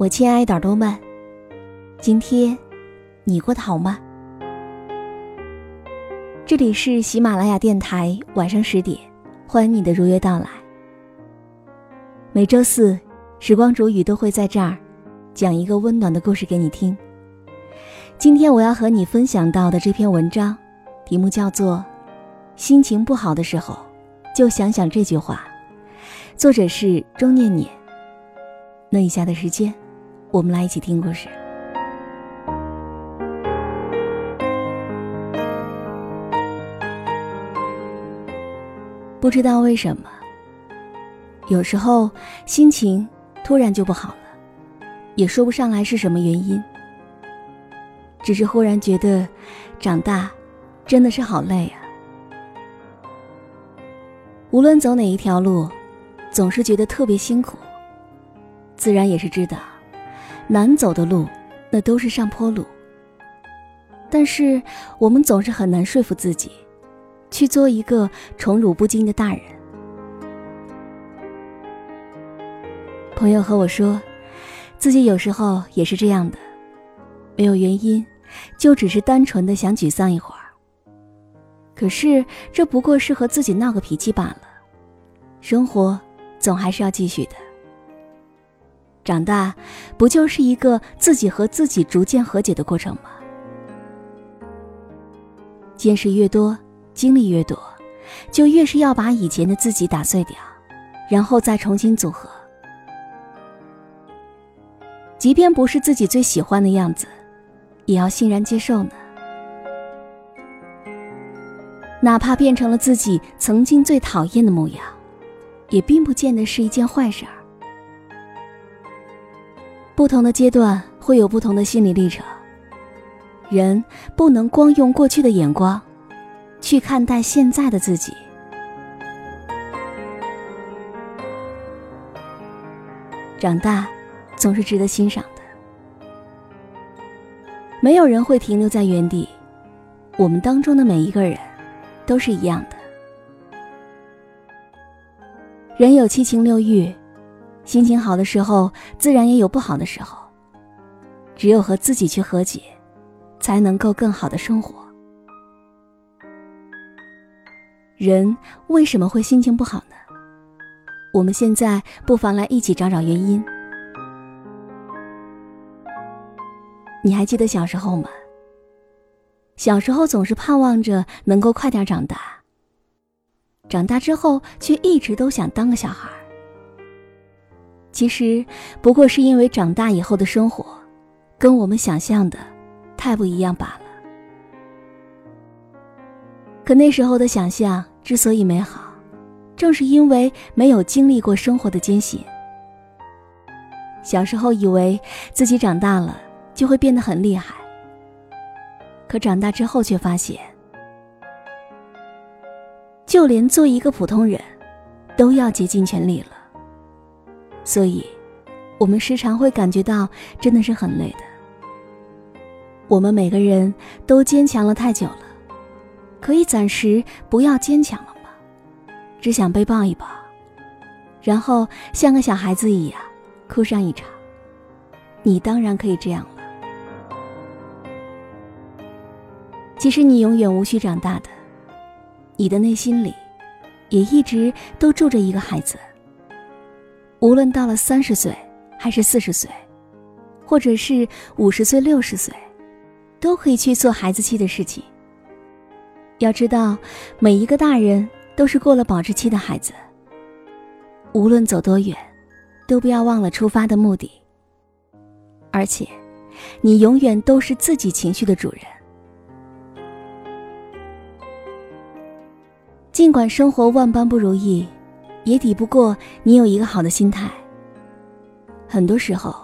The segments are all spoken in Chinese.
我亲爱的耳朵们，今天你过得好吗？这里是喜马拉雅电台，晚上十点，欢迎你的如约到来。每周四，时光煮雨都会在这儿讲一个温暖的故事给你听。今天我要和你分享到的这篇文章，题目叫做《心情不好的时候就想想这句话》，作者是钟念念。那以下的时间，我们来一起听故事。不知道为什么，有时候心情突然就不好了，也说不上来是什么原因。只是忽然觉得，长大真的是好累啊！无论走哪一条路，总是觉得特别辛苦。自然也是知道，难走的路，那都是上坡路。但是我们总是很难说服自己，去做一个宠辱不惊的大人。朋友和我说，自己有时候也是这样的，没有原因，就只是单纯的想沮丧一会儿。可是这不过是和自己闹个脾气罢了，生活总还是要继续的。长大，不就是一个自己和自己逐渐和解的过程吗？见识越多，经历越多，就越是要把以前的自己打碎掉，然后再重新组合。即便不是自己最喜欢的样子，也要欣然接受呢。哪怕变成了自己曾经最讨厌的模样，也并不见得是一件坏事儿。不同的阶段会有不同的心理历程，人不能光用过去的眼光去看待现在的自己。长大总是值得欣赏的，没有人会停留在原地，我们当中的每一个人都是一样的。人有七情六欲。心情好的时候，自然也有不好的时候。只有和自己去和解，才能够更好的生活。人为什么会心情不好呢？我们现在不妨来一起找找原因。你还记得小时候吗？小时候总是盼望着能够快点长大，长大之后却一直都想当个小孩。其实不过是因为长大以后的生活，跟我们想象的太不一样罢了。可那时候的想象之所以美好，正是因为没有经历过生活的艰辛。小时候以为自己长大了就会变得很厉害，可长大之后却发现，就连做一个普通人，都要竭尽全力了。所以，我们时常会感觉到真的是很累的。我们每个人都坚强了太久了，可以暂时不要坚强了吗？只想被抱一抱，然后像个小孩子一样哭上一场。你当然可以这样了。其实你永远无需长大的，你的内心里，也一直都住着一个孩子。无论到了三十岁，还是四十岁，或者是五十岁、六十岁，都可以去做孩子气的事情。要知道，每一个大人都是过了保质期的孩子。无论走多远，都不要忘了出发的目的。而且，你永远都是自己情绪的主人。尽管生活万般不如意。也抵不过你有一个好的心态。很多时候，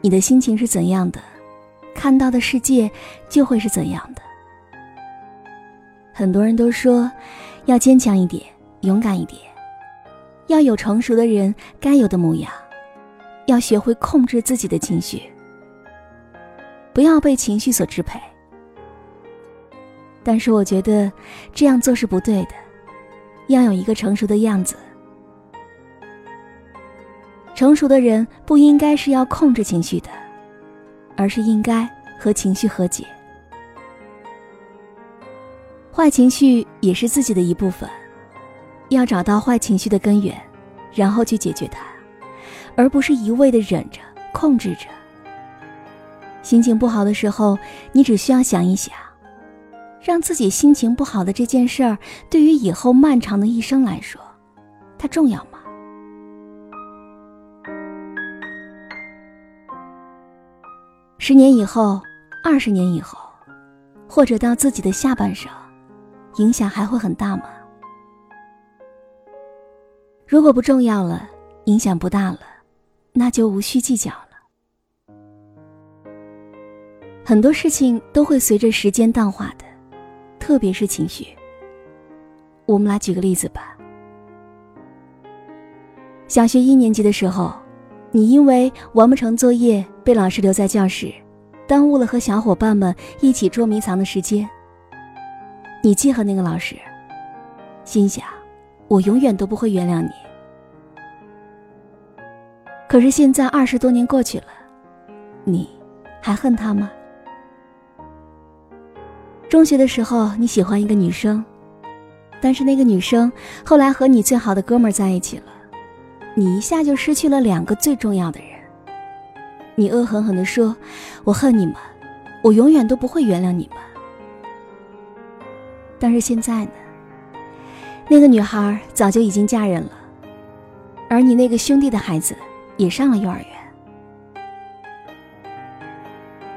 你的心情是怎样的，看到的世界就会是怎样的。很多人都说，要坚强一点，勇敢一点，要有成熟的人该有的模样，要学会控制自己的情绪，不要被情绪所支配。但是我觉得这样做是不对的，要有一个成熟的样子。成熟的人不应该是要控制情绪的，而是应该和情绪和解。坏情绪也是自己的一部分，要找到坏情绪的根源，然后去解决它，而不是一味的忍着、控制着。心情不好的时候，你只需要想一想，让自己心情不好的这件事儿，对于以后漫长的一生来说，它重要吗？十年以后，二十年以后，或者到自己的下半生，影响还会很大吗？如果不重要了，影响不大了，那就无需计较了。很多事情都会随着时间淡化的，特别是情绪。我们来举个例子吧。小学一年级的时候。你因为完不成作业被老师留在教室，耽误了和小伙伴们一起捉迷藏的时间。你记恨那个老师，心想我永远都不会原谅你。可是现在二十多年过去了，你还恨他吗？中学的时候你喜欢一个女生，但是那个女生后来和你最好的哥们在一起了。你一下就失去了两个最重要的人。你恶狠狠地说：“我恨你们，我永远都不会原谅你们。”但是现在呢？那个女孩早就已经嫁人了，而你那个兄弟的孩子也上了幼儿园。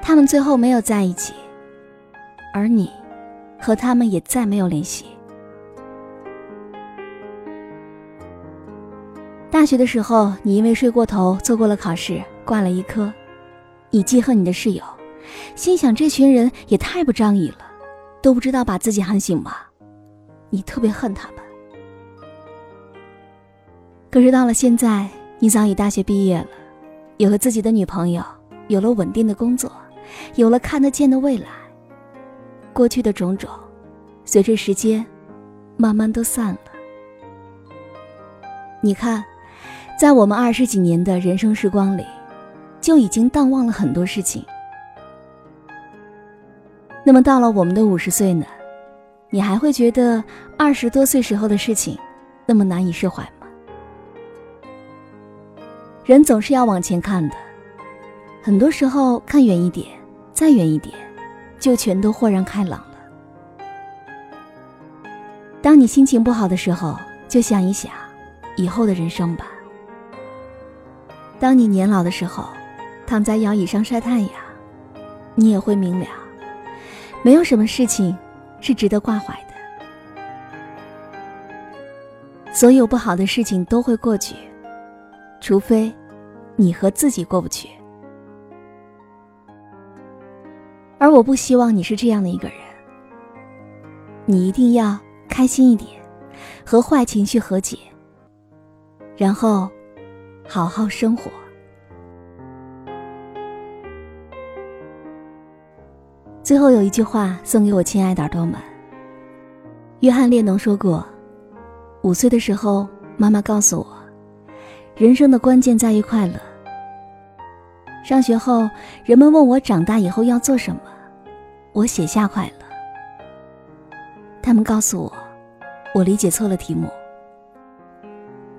他们最后没有在一起，而你和他们也再没有联系。大学的时候，你因为睡过头错过了考试，挂了一科。你记恨你的室友，心想这群人也太不仗义了，都不知道把自己喊醒吗？你特别恨他们。可是到了现在，你早已大学毕业了，有了自己的女朋友，有了稳定的工作，有了看得见的未来。过去的种种，随着时间，慢慢都散了。你看。在我们二十几年的人生时光里，就已经淡忘了很多事情。那么到了我们的五十岁呢？你还会觉得二十多岁时候的事情那么难以释怀吗？人总是要往前看的，很多时候看远一点，再远一点，就全都豁然开朗了。当你心情不好的时候，就想一想以后的人生吧。当你年老的时候，躺在摇椅上晒太阳，你也会明了，没有什么事情是值得挂怀的。所有不好的事情都会过去，除非你和自己过不去。而我不希望你是这样的一个人。你一定要开心一点，和坏情绪和解，然后。好好生活。最后有一句话送给我亲爱的耳朵们。约翰列侬说过：“五岁的时候，妈妈告诉我，人生的关键在于快乐。”上学后，人们问我长大以后要做什么，我写下快乐。他们告诉我，我理解错了题目，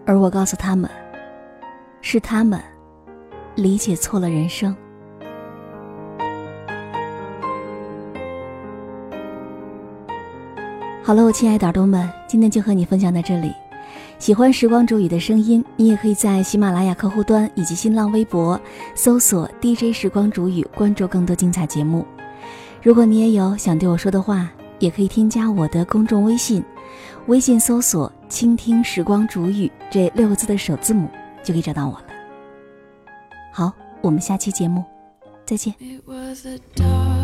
而我告诉他们。是他们理解错了人生。好了，我亲爱的耳朵们，今天就和你分享到这里。喜欢时光煮雨的声音，你也可以在喜马拉雅客户端以及新浪微博搜索 DJ 时光煮雨，关注更多精彩节目。如果你也有想对我说的话，也可以添加我的公众微信，微信搜索“倾听时光煮雨”这六个字的首字母。就可以找到我了。好，我们下期节目再见。figure clean so tall